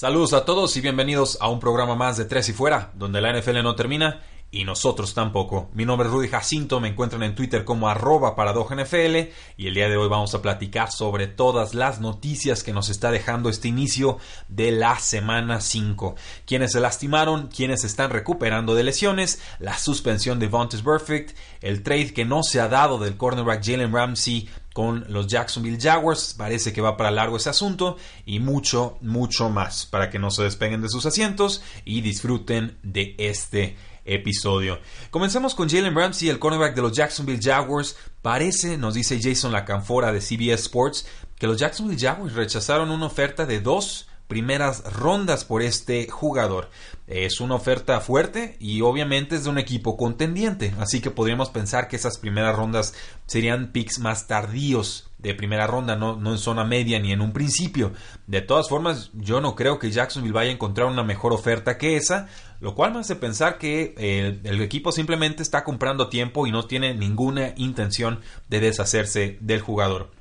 Saludos a todos y bienvenidos a un programa más de Tres y Fuera, donde la NFL no termina y nosotros tampoco. Mi nombre es Rudy Jacinto, me encuentran en Twitter como arroba NFL y el día de hoy vamos a platicar sobre todas las noticias que nos está dejando este inicio de la semana 5. Quienes se lastimaron, quienes están recuperando de lesiones, la suspensión de Vontaze Perfect, el trade que no se ha dado del cornerback Jalen Ramsey con los Jacksonville Jaguars. Parece que va para largo ese asunto y mucho, mucho más para que no se despeguen de sus asientos y disfruten de este episodio. Comencemos con Jalen Ramsey, el cornerback de los Jacksonville Jaguars. Parece, nos dice Jason Lacanfora de CBS Sports, que los Jacksonville Jaguars rechazaron una oferta de dos primeras rondas por este jugador. Es una oferta fuerte y obviamente es de un equipo contendiente, así que podríamos pensar que esas primeras rondas serían picks más tardíos de primera ronda, no, no en zona media ni en un principio. De todas formas, yo no creo que Jacksonville vaya a encontrar una mejor oferta que esa, lo cual me hace pensar que el, el equipo simplemente está comprando tiempo y no tiene ninguna intención de deshacerse del jugador.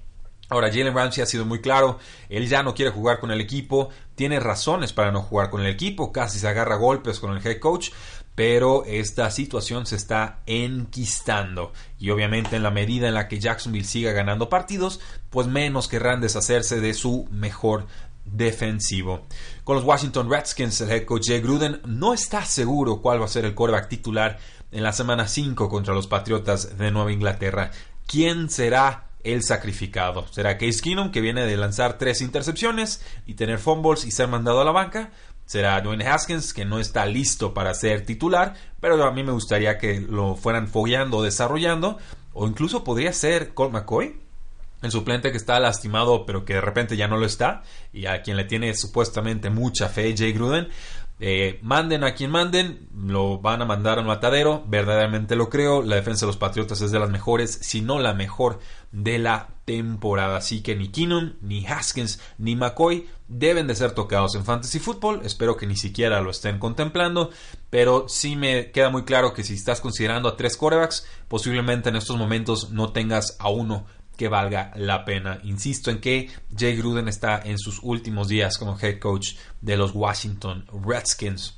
Ahora, Jalen Ramsey ha sido muy claro, él ya no quiere jugar con el equipo, tiene razones para no jugar con el equipo, casi se agarra golpes con el head coach, pero esta situación se está enquistando y obviamente en la medida en la que Jacksonville siga ganando partidos, pues menos querrán deshacerse de su mejor defensivo. Con los Washington Redskins, el head coach Jay Gruden no está seguro cuál va a ser el quarterback titular en la semana 5 contra los Patriotas de Nueva Inglaterra. ¿Quién será el sacrificado. ¿Será Case Keenum, que viene de lanzar tres intercepciones y tener fumbles y ser mandado a la banca? ¿Será Dwayne Haskins, que no está listo para ser titular, pero a mí me gustaría que lo fueran fogueando o desarrollando? O incluso podría ser Colt McCoy, el suplente que está lastimado pero que de repente ya no lo está y a quien le tiene supuestamente mucha fe Jay Gruden eh, manden a quien manden, lo van a mandar a un matadero, verdaderamente lo creo, la defensa de los Patriotas es de las mejores, si no la mejor de la temporada, así que ni Keenum, ni Haskins, ni McCoy deben de ser tocados en Fantasy Football, espero que ni siquiera lo estén contemplando, pero sí me queda muy claro que si estás considerando a tres corebacks, posiblemente en estos momentos no tengas a uno que valga la pena. Insisto en que Jay Gruden está en sus últimos días como head coach de los Washington Redskins.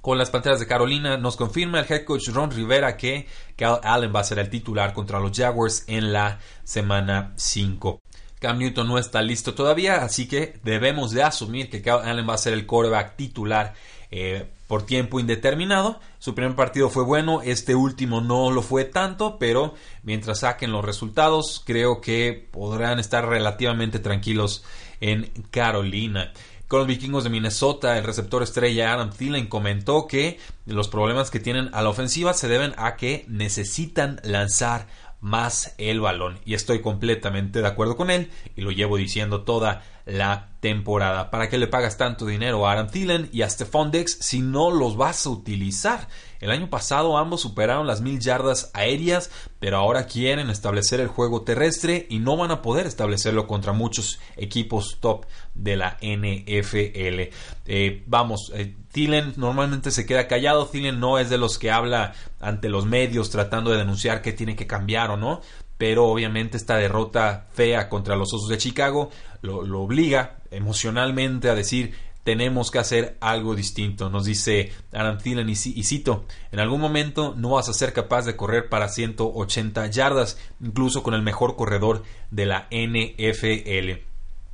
Con las Panteras de Carolina nos confirma el head coach Ron Rivera que Cal Allen va a ser el titular contra los Jaguars en la semana 5. Cam Newton no está listo todavía, así que debemos de asumir que Cal Allen va a ser el quarterback titular eh, por tiempo indeterminado. Su primer partido fue bueno, este último no lo fue tanto, pero mientras saquen los resultados, creo que podrán estar relativamente tranquilos en Carolina. Con los vikingos de Minnesota, el receptor estrella Adam Thielen comentó que los problemas que tienen a la ofensiva se deben a que necesitan lanzar más el balón. Y estoy completamente de acuerdo con él y lo llevo diciendo toda la temporada. ¿Para qué le pagas tanto dinero a Aaron Thielen y a Stephon Dex si no los vas a utilizar? El año pasado ambos superaron las mil yardas aéreas, pero ahora quieren establecer el juego terrestre y no van a poder establecerlo contra muchos equipos top de la NFL. Eh, vamos, eh, Thielen normalmente se queda callado. Thielen no es de los que habla ante los medios tratando de denunciar que tiene que cambiar o no pero obviamente esta derrota fea contra los Osos de Chicago lo, obliga emocionalmente a decir tenemos que hacer algo distinto. Nos dice Aaron Thielen y, cito, en algún momento no vas a ser capaz de correr para 180 yardas, incluso con el mejor corredor de la NFL.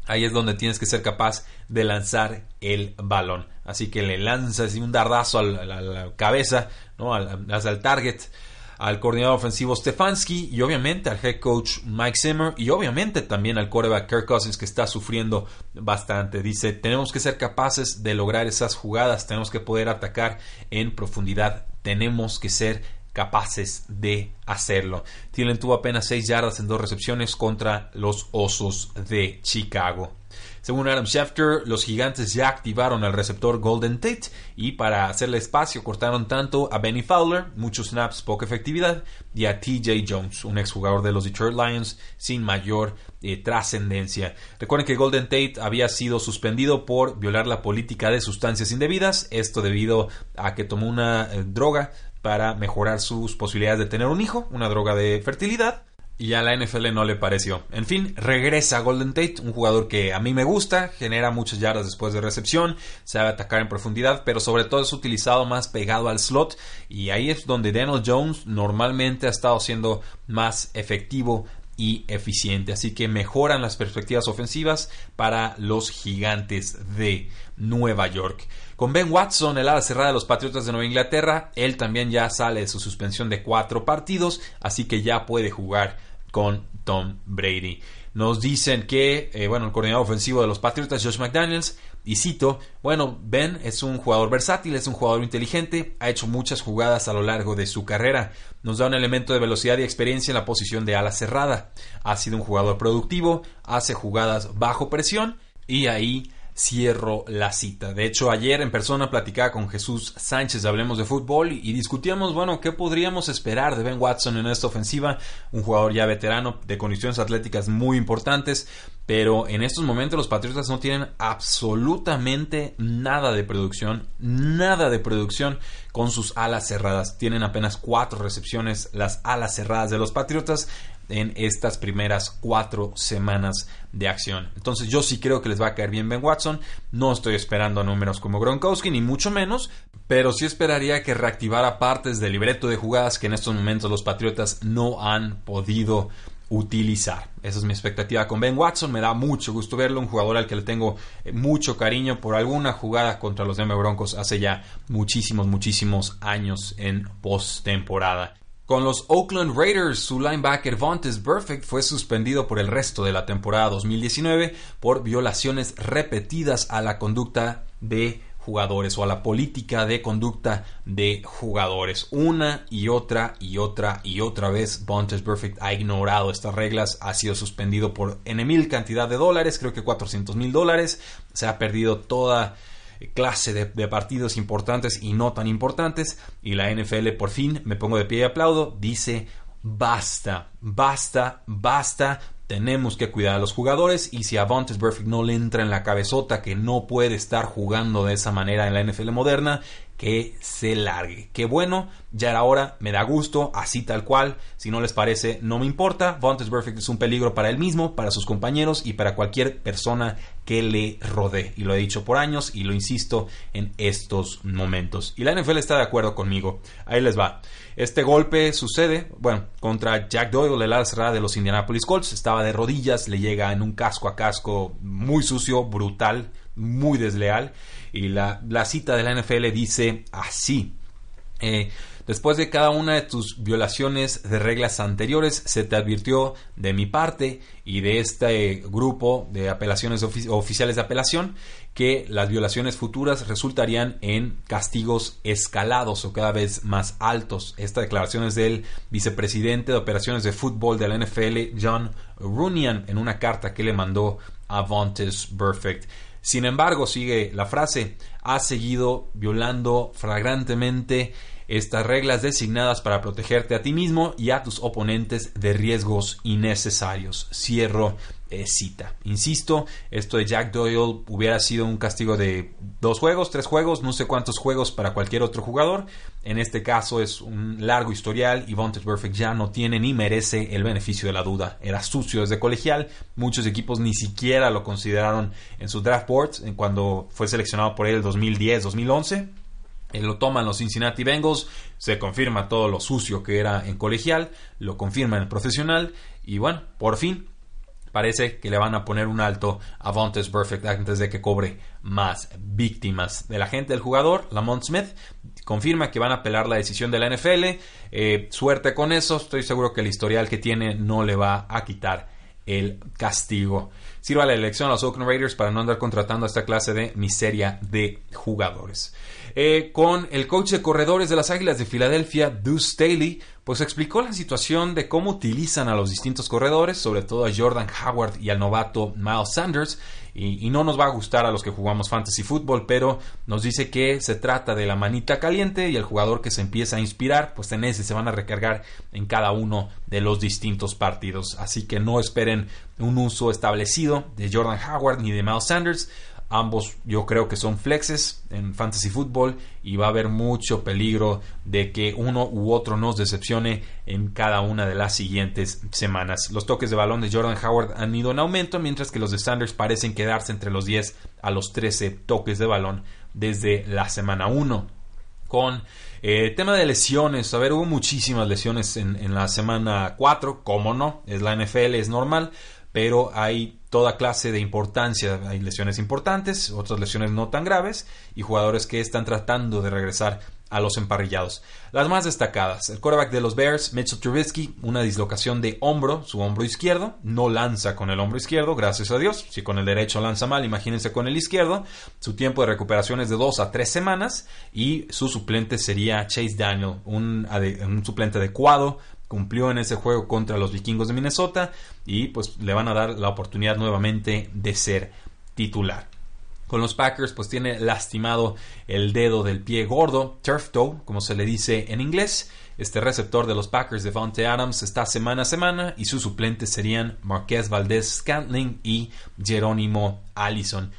Ahí es donde tienes que ser capaz de lanzar el balón. Así que le lanzas un dardazo a la, cabeza, ¿no? al, al target al coordinador ofensivo Stefanski y obviamente al head coach Mike Zimmer y obviamente también al quarterback Kirk Cousins que está sufriendo bastante. Dice, tenemos que ser capaces de lograr esas jugadas, tenemos que poder atacar en profundidad, tenemos que ser capaces de hacerlo. Thielen tuvo apenas 6 yardas en dos recepciones contra los Osos de Chicago. Según Adam Schefter, los gigantes ya activaron el receptor Golden Tate y para hacerle espacio cortaron tanto a Benny Fowler, muchos snaps, poca efectividad, y a TJ Jones, un exjugador de los Detroit Lions sin mayor eh, trascendencia. Recuerden que Golden Tate había sido suspendido por violar la política de sustancias indebidas, esto debido a que tomó una eh, droga para mejorar sus posibilidades de tener un hijo, una droga de fertilidad y a la NFL no le pareció. En fin, regresa Golden Tate, un jugador que a mí me gusta, genera muchas yardas después de recepción, sabe atacar en profundidad, pero sobre todo es utilizado más pegado al slot y ahí es donde Daniel Jones normalmente ha estado siendo más efectivo y eficiente. Así que mejoran las perspectivas ofensivas para los gigantes de Nueva York. Con Ben Watson, el ala cerrada de los Patriotas de Nueva Inglaterra, él también ya sale de su suspensión de cuatro partidos, así que ya puede jugar con Tom Brady. Nos dicen que, eh, bueno, el coordinador ofensivo de los Patriotas, Josh McDaniels, y cito, bueno, Ben es un jugador versátil, es un jugador inteligente, ha hecho muchas jugadas a lo largo de su carrera, nos da un elemento de velocidad y experiencia en la posición de ala cerrada, ha sido un jugador productivo, hace jugadas bajo presión y ahí cierro la cita. De hecho, ayer en persona platicaba con Jesús Sánchez, hablemos de fútbol y discutíamos, bueno, qué podríamos esperar de Ben Watson en esta ofensiva, un jugador ya veterano de condiciones atléticas muy importantes, pero en estos momentos los Patriotas no tienen absolutamente nada de producción, nada de producción con sus alas cerradas. Tienen apenas cuatro recepciones las alas cerradas de los Patriotas en estas primeras cuatro semanas de acción. Entonces yo sí creo que les va a caer bien Ben Watson. No estoy esperando números como Gronkowski, ni mucho menos, pero sí esperaría que reactivara partes del libreto de jugadas que en estos momentos los Patriotas no han podido utilizar. Esa es mi expectativa con Ben Watson. Me da mucho gusto verlo, un jugador al que le tengo eh, mucho cariño por alguna jugada contra los Denver Broncos hace ya muchísimos, muchísimos años en postemporada. Con los Oakland Raiders, su linebacker Vontaze Perfect fue suspendido por el resto de la temporada 2019 por violaciones repetidas a la conducta de jugadores o a la política de conducta de jugadores. Una y otra y otra y otra vez Vontaze Perfect ha ignorado estas reglas, ha sido suspendido por N cantidad de dólares, creo que 400 mil dólares, se ha perdido toda clase de, partidos importantes y no tan importantes. Y la NFL por fin, me pongo de pie y aplaudo, dice basta, basta, basta. Tenemos que cuidar a los jugadores y si a Vontaze Perfect no le entra en la cabezota que no puede estar jugando de esa manera en la NFL moderna, que se largue. Qué bueno, ya era hora, me da gusto, así tal cual. Si no les parece, no me importa. Vontaze Perfect es un peligro para él mismo, para sus compañeros y para cualquier persona que le rodee. Y lo he dicho por años y lo insisto en estos momentos. Y la NFL está de acuerdo conmigo. Ahí les va. Este golpe sucede, bueno, contra Jack Doyle, el ala de los Indianapolis Colts. Estaba de rodillas, le llega en un casco a casco muy sucio, brutal, muy desleal. Y la, cita de la NFL dice así. Eh, después de cada una de tus violaciones de reglas anteriores, se te advirtió de mi parte y de este grupo de apelaciones oficiales de apelación que las violaciones futuras resultarían en castigos escalados o cada vez más altos. Esta declaración es del vicepresidente de operaciones de fútbol de la NFL, John Runyan, en una carta que le mandó a Vontaze Perfect. Sin embargo, sigue la frase, ha seguido violando flagrantemente estas reglas designadas para protegerte a ti mismo y a tus oponentes de riesgos innecesarios. Cierro eh, cita. Insisto, esto de Jack Doyle hubiera sido un castigo de dos juegos, tres juegos, no sé cuántos juegos para cualquier otro jugador. En este caso es un largo historial y Vontaze Perfect ya no tiene ni merece el beneficio de la duda. Era sucio desde colegial, muchos equipos ni siquiera lo consideraron en su draft boards cuando fue seleccionado por él el 2010-2011 lo toman los Cincinnati Bengals, se confirma todo lo sucio que era en colegial, lo confirma en profesional y bueno, por fin parece que le van a poner un alto a Vontaze Perfect antes de que cobre más víctimas de la gente del jugador. Lamont Smith confirma que van a apelar la decisión de la NFL. Eh, suerte con eso, estoy seguro que el historial que tiene no le va a quitar el castigo. Sirva la elección a los Oakland Raiders para no andar contratando a esta clase de miseria de jugadores. Eh, con el coach de corredores de las Águilas de Filadelfia, Deuce Staley, pues explicó la situación de cómo utilizan a los distintos corredores, sobre todo a Jordan Howard y al novato Miles Sanders, y, no nos va a gustar a los que jugamos fantasy fútbol, pero nos dice que se trata de la manita caliente y el jugador que se empieza a inspirar, pues en ese se van a recargar en cada uno de los distintos partidos. Así que no esperen un uso establecido de Jordan Howard ni de Miles Sanders. Ambos yo creo que son flexes en fantasy fútbol y va a haber mucho peligro de que uno u otro nos decepcione en cada una de las siguientes semanas. Los toques de balón de Jordan Howard han ido en aumento, mientras que los de Sanders parecen quedarse entre los 10 a los 13 toques de balón desde la semana 1. Con eh, tema de lesiones, a ver, hubo muchísimas lesiones en, en la semana 4, como no, es la NFL, es normal, pero hay toda clase de importancia. Hay lesiones importantes, otras lesiones no tan graves y jugadores que están tratando de regresar a los emparrillados. Las más destacadas, el quarterback de los Bears, Mitchell Trubisky, una dislocación de hombro, su hombro izquierdo, no lanza con el hombro izquierdo, gracias a Dios. Si con el derecho lanza mal, imagínense con el izquierdo. Su tiempo de recuperación es de dos a tres semanas y su suplente sería Chase Daniel, un, un suplente adecuado cumplió en ese juego contra los vikingos de Minnesota y pues le van a dar la oportunidad nuevamente de ser titular. Con los Packers pues tiene lastimado el dedo del pie gordo, turf toe, como se le dice en inglés. Este receptor de los Packers, Devontae Adams, está semana a semana y sus suplentes serían Marquez Valdez Scantling y Jerónimo Allison.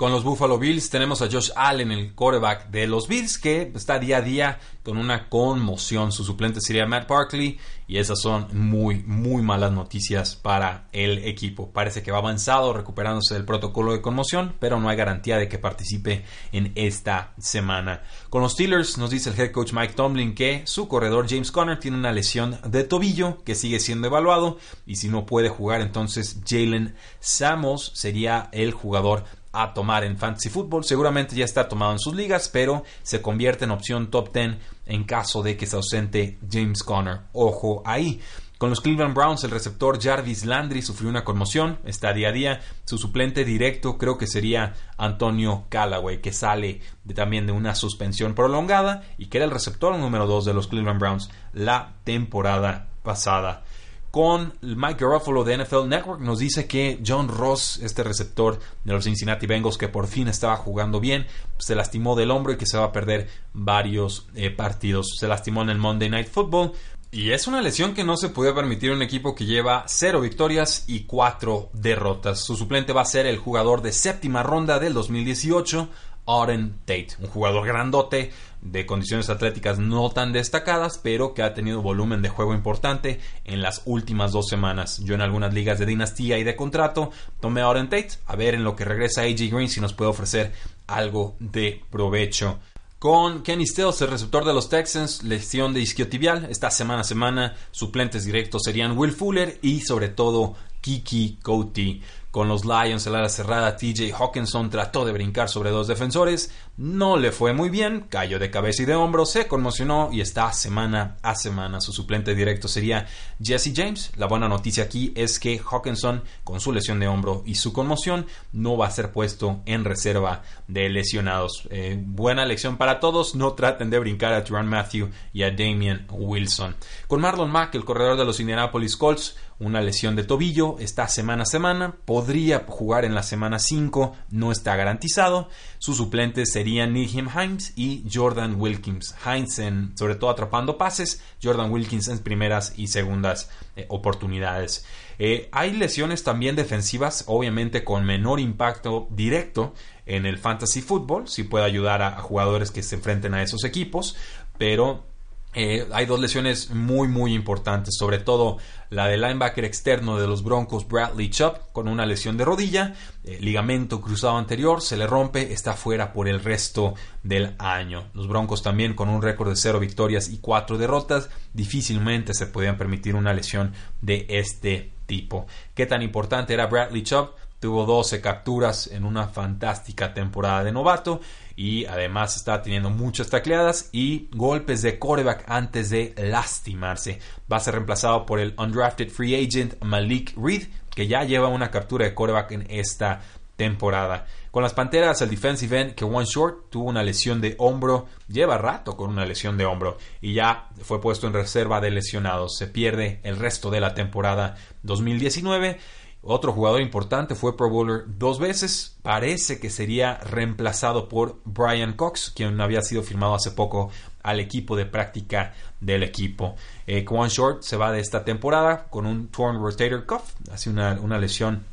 Con los Buffalo Bills tenemos a Josh Allen, el quarterback de los Bills, que está día a día con una conmoción. Su suplente sería Matt Barkley y esas son muy, muy malas noticias para el equipo. Parece que va avanzado recuperándose del protocolo de conmoción, pero no hay garantía de que participe en esta semana. Con los Steelers nos dice el head coach Mike Tomlin que su corredor James Conner tiene una lesión de tobillo que sigue siendo evaluado y si no puede jugar entonces Jalen Samos sería el jugador a tomar en Fantasy Football. Seguramente ya está tomado en sus ligas, pero se convierte en opción top 10 en caso de que se ausente James Conner. Ojo ahí. Con los Cleveland Browns, el receptor Jarvis Landry sufrió una conmoción, está día a día. Su suplente directo creo que sería Antonio Callaway, que sale también de una suspensión prolongada y que era el receptor número 2 de los Cleveland Browns la temporada pasada con Mike Garofalo de NFL Network nos dice que John Ross, este receptor de los Cincinnati Bengals que por fin estaba jugando bien, se lastimó del hombro y que se va a perder varios eh, partidos. Se lastimó en el Monday Night Football. Y es una lesión que no se puede permitir un equipo que lleva 0 victorias y 4 derrotas. Su suplente va a ser el jugador de séptima ronda del 2018, Auden Tate, un jugador grandote de condiciones atléticas no tan destacadas, pero que ha tenido volumen de juego importante en las últimas dos semanas. Yo en algunas ligas de dinastía y de contrato tomé a Auden Tate, a ver en lo que regresa AJ Green si nos puede ofrecer algo de provecho. Con Kenny Stills, el receptor de los Texans, lesión de isquiotibial. Esta semana a semana, suplentes directos serían Will Fuller y sobre todo Kiki Coty. Con los Lions en la cerrada, TJ Hawkinson trató de brincar sobre dos defensores, no le fue muy bien, cayó de cabeza y de hombro, se conmocionó y está semana a semana. Su suplente directo sería Jesse James. La buena noticia aquí es que Hawkinson, con su lesión de hombro y su conmoción, no va a ser puesto en reserva de lesionados. Eh, buena lección para todos, no traten de brincar a Turan Matthew y a Damian Wilson. Con Marlon Mack, el corredor de los Indianapolis Colts, una lesión de tobillo, está semana a semana, podría jugar en la semana 5, no está garantizado. Sus suplentes serían Nihim Himes y Jordan Wilkins. Himes en, sobre todo atrapando pases, Jordan Wilkins en primeras y segundas eh, oportunidades. Eh, hay lesiones también defensivas, obviamente con menor impacto directo en el fantasy football, si puede ayudar a jugadores que se enfrenten a esos equipos, pero eh, hay dos lesiones muy muy importantes, sobre todo la del linebacker externo de los Broncos Bradley Chubb con una lesión de rodilla, eh, ligamento cruzado anterior, se le rompe, está fuera por el resto del año. Los Broncos también con un récord de 0 victorias y 4 derrotas, difícilmente se podían permitir una lesión de este tipo. ¿Qué tan importante era Bradley Chubb? Tuvo 12 capturas en una fantástica temporada de novato y además está teniendo muchas tacleadas y golpes de coreback antes de lastimarse. Va a ser reemplazado por el undrafted free agent Malik Reed, que ya lleva una captura de coreback en esta temporada. Con las Panteras, el defensive end que One Short tuvo una lesión de hombro, lleva rato con una lesión de hombro y ya fue puesto en reserva de lesionados. Se pierde el resto de la temporada 2019. Otro jugador importante fue Pro Bowler dos veces. Parece que sería reemplazado por Brian Cox, quien había sido firmado hace poco al equipo de práctica del equipo. Eh, Short se va de esta temporada con un torn rotator cuff, así una, una lesión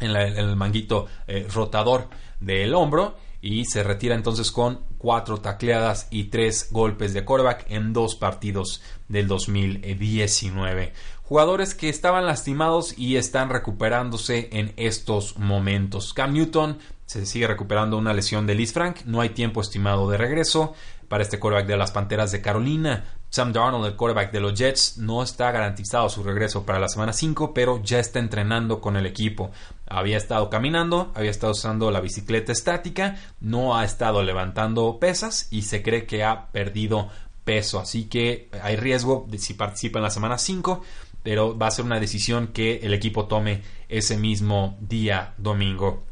en, el manguito eh, rotador del hombro y se retira entonces con cuatro tacleadas y tres golpes de quarterback en dos partidos del 2019 jugadores que estaban lastimados y están recuperándose en estos momentos. Cam Newton se sigue recuperando una lesión de Liz Frank, no hay tiempo estimado de regreso para este quarterback de las Panteras de Carolina. Sam Darnold, el quarterback de los Jets, no está garantizado su regreso para la semana 5, pero ya está entrenando con el equipo. Había estado caminando, había estado usando la bicicleta estática, no ha estado levantando pesas y se cree que ha perdido peso. Así que hay riesgo de si participa en la semana 5 pero va a ser una decisión que el equipo tome ese mismo día domingo.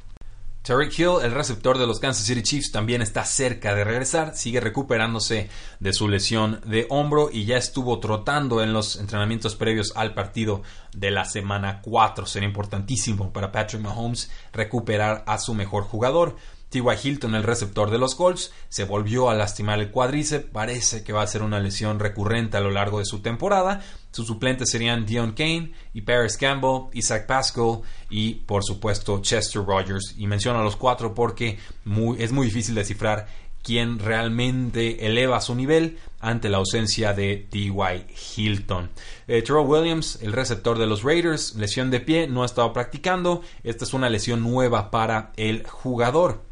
Tariq Hill, el receptor de los Kansas City Chiefs, también está cerca de regresar, sigue recuperándose de su lesión de hombro y ya estuvo trotando en los entrenamientos previos al partido de la semana 4. Será importantísimo para Patrick Mahomes recuperar a su mejor jugador. T.Y. Hilton, el receptor de los Colts, se volvió a lastimar el cuádriceps. Parece que va a ser una lesión recurrente a lo largo de su temporada. Sus suplentes serían Dion Kane y Paris Campbell, Isaac Pascal y, por supuesto, Chester Rogers. Y menciono a los cuatro porque es muy difícil descifrar quién realmente eleva su nivel ante la ausencia de T.Y. Hilton. Eh, Terrell Williams, el receptor de los Raiders, lesión de pie, no ha estado practicando. Esta es una lesión nueva para el jugador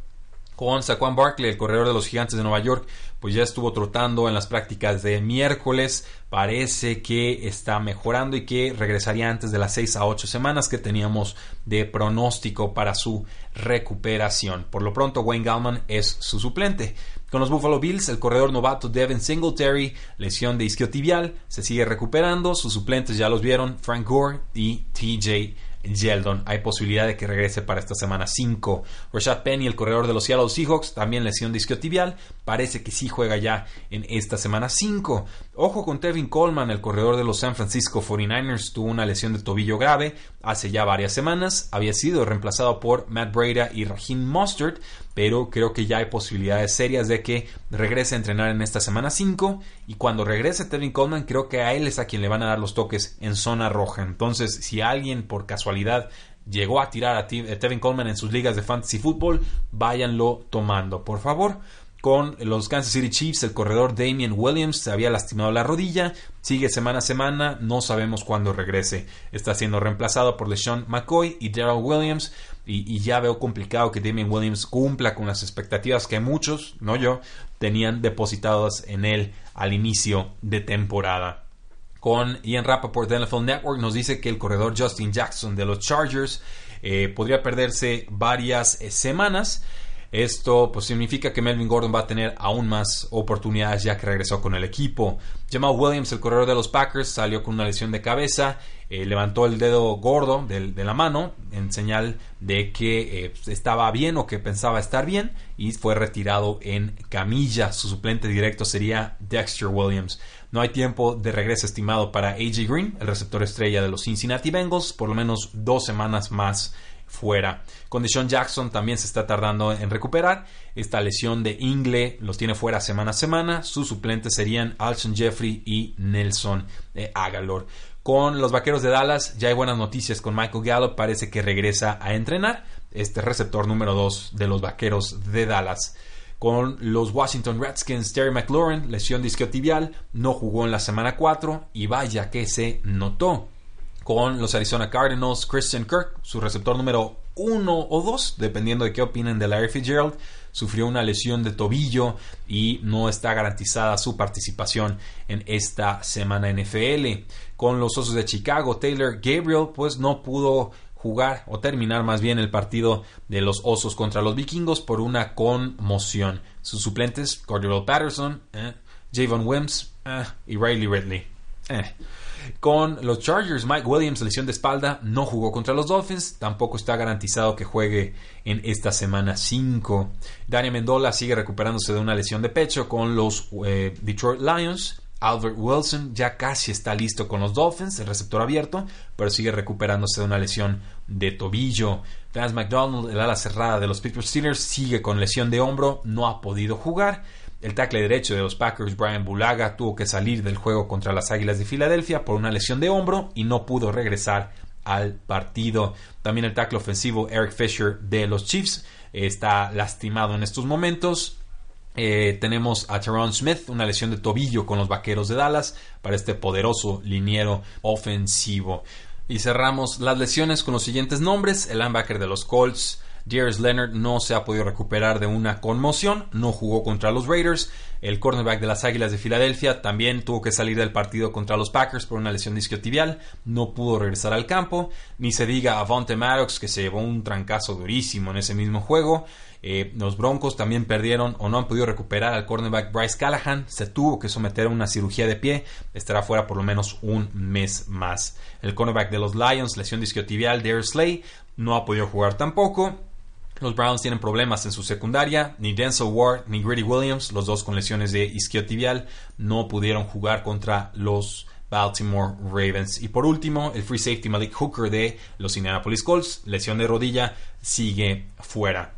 con Saquon Barkley, el corredor de los Gigantes de Nueva York, pues ya estuvo trotando en las prácticas de miércoles. Parece que está mejorando y que regresaría antes de las 6 a 8 semanas que teníamos de pronóstico para su recuperación. Por lo pronto, Wayne Gallman es su suplente. Con los Buffalo Bills, el corredor novato Devin Singletary, lesión de isquiotibial, se sigue recuperando. Sus suplentes ya los vieron, Frank Gore y TJ Yeldon. Hay posibilidad de que regrese para esta semana 5. Rashad Penny, el corredor de los Seattle Seahawks, también lesión discotibial. Parece que sí juega ya en esta semana 5. Ojo con Tevin Coleman, el corredor de los San Francisco 49ers, tuvo una lesión de tobillo grave hace ya varias semanas. Había sido reemplazado por Matt Breda y Raheem Mustard pero creo que ya hay posibilidades serias de que regrese a entrenar en esta semana 5 y cuando regrese Tevin Coleman creo que a él es a quien le van a dar los toques en zona roja. Entonces, si alguien por casualidad llegó a tirar a Tevin Coleman en sus ligas de fantasy fútbol, váyanlo tomando, por favor. Con los Kansas City Chiefs, el corredor Damian Williams se había lastimado la rodilla, sigue semana a semana, no sabemos cuándo regrese. Está siendo reemplazado por LeSean McCoy y Daryl Williams y, ya veo complicado que Damien Williams cumpla con las expectativas que muchos, no yo, tenían depositadas en él al inicio de temporada. Con Ian Rappaport de NFL Network nos dice que el corredor Justin Jackson de los Chargers eh, podría perderse varias eh, semanas. Esto pues, significa que Melvin Gordon va a tener aún más oportunidades ya que regresó con el equipo. Jamal Williams, el corredor de los Packers, salió con una lesión de cabeza eh, levantó el dedo gordo de, la mano en señal de que eh, estaba bien o que pensaba estar bien y fue retirado en camilla. Su suplente directo sería Dexter Williams. No hay tiempo de regreso estimado para AJ Green, el receptor estrella de los Cincinnati Bengals, por lo menos dos semanas más fuera. Con Jackson también se está tardando en recuperar. Esta lesión de Ingle los tiene fuera semana a semana. Sus suplentes serían Alson Jeffrey y Nelson eh, Agalor. Con los Vaqueros de Dallas ya hay buenas noticias con Michael Gallup, parece que regresa a entrenar, este receptor número 2 de los Vaqueros de Dallas. Con los Washington Redskins, Terry McLaurin, lesión discotibial, no jugó en la semana 4 y vaya que se notó. Con los Arizona Cardinals, Christian Kirk, su receptor número 1 o 2, dependiendo de qué opinen de Larry Fitzgerald, sufrió una lesión de tobillo y no está garantizada su participación en esta semana NFL. Con los Osos de Chicago, Taylor Gabriel pues no pudo jugar o terminar más bien el partido de los Osos contra los Vikingos por una conmoción. Sus suplentes, Cordero Patterson, eh, Javon Wims eh, y Riley Ridley. Eh. Con los Chargers, Mike Williams, lesión de espalda, no jugó contra los Dolphins. Tampoco está garantizado que juegue en esta semana 5. Daniel Mendola sigue recuperándose de una lesión de pecho con los eh, Detroit Lions. Albert Wilson ya casi está listo con los Dolphins, el receptor abierto, pero sigue recuperándose de una lesión de tobillo. Vance McDonald, el ala cerrada de los Pittsburgh Steelers, sigue con lesión de hombro, no ha podido jugar. El tackle derecho de los Packers, Brian Bulaga, tuvo que salir del juego contra las Águilas de Filadelfia por una lesión de hombro y no pudo regresar al partido. También el tackle ofensivo Eric Fisher de los Chiefs está lastimado en estos momentos. Eh, tenemos a Teron Smith, una lesión de tobillo con los Vaqueros de Dallas para este poderoso liniero ofensivo. Y cerramos las lesiones con los siguientes nombres. El linebacker de los Colts, Darius Leonard, no se ha podido recuperar de una conmoción, no jugó contra los Raiders. El cornerback de las Águilas de Filadelfia también tuvo que salir del partido contra los Packers por una lesión discotibial, no pudo regresar al campo. Ni se diga a Vonte Maddox, que se llevó un trancazo durísimo en ese mismo juego. Eh, los Broncos también perdieron o no han podido recuperar al cornerback Bryce Callahan. Se tuvo que someter a una cirugía de pie. Estará fuera por lo menos un mes más. El cornerback de los Lions, lesión discotibial, Darius Slay, no ha podido jugar tampoco. Los Browns tienen problemas en su secundaria. Ni Denzel Ward ni Grady Williams, los dos con lesiones de isquiotibial, no pudieron jugar contra los Baltimore Ravens. Y por último, el free safety Malik Hooker de los Indianapolis Colts, lesión de rodilla, sigue fuera.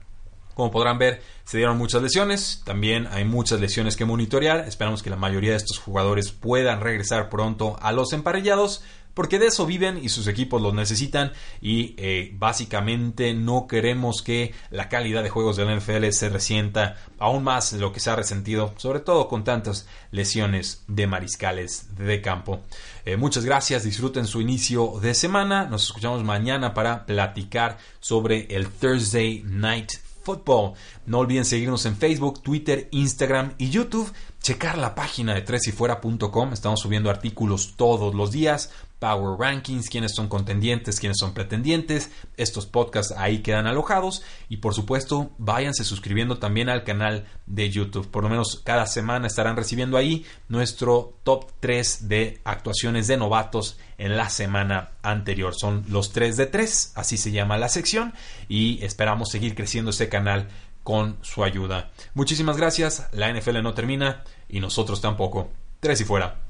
Como podrán ver, se dieron muchas lesiones, también hay muchas lesiones que monitorear. Esperamos que la mayoría de estos jugadores puedan regresar pronto a los emparellados, porque de eso viven y sus equipos los necesitan y eh, básicamente no queremos que la calidad de juegos del NFL se resienta aún más de lo que se ha resentido, sobre todo con tantas lesiones de mariscales de campo. Eh, muchas gracias, disfruten su inicio de semana, nos escuchamos mañana para platicar sobre el Thursday Night Football. No olviden seguirnos en Facebook, Twitter, Instagram y YouTube. Checar la página de tresyfuera.com. Estamos subiendo artículos todos los días. Power Rankings, quiénes son contendientes, quiénes son pretendientes. Estos podcasts ahí quedan alojados. Y por supuesto, váyanse suscribiendo también al canal de YouTube. Por lo menos cada semana estarán recibiendo ahí nuestro top 3 de actuaciones de novatos en la semana anterior. Son los 3 de 3, así se llama la sección. Y esperamos seguir creciendo este canal con su ayuda. Muchísimas gracias. La NFL no termina y nosotros tampoco. Tres y fuera.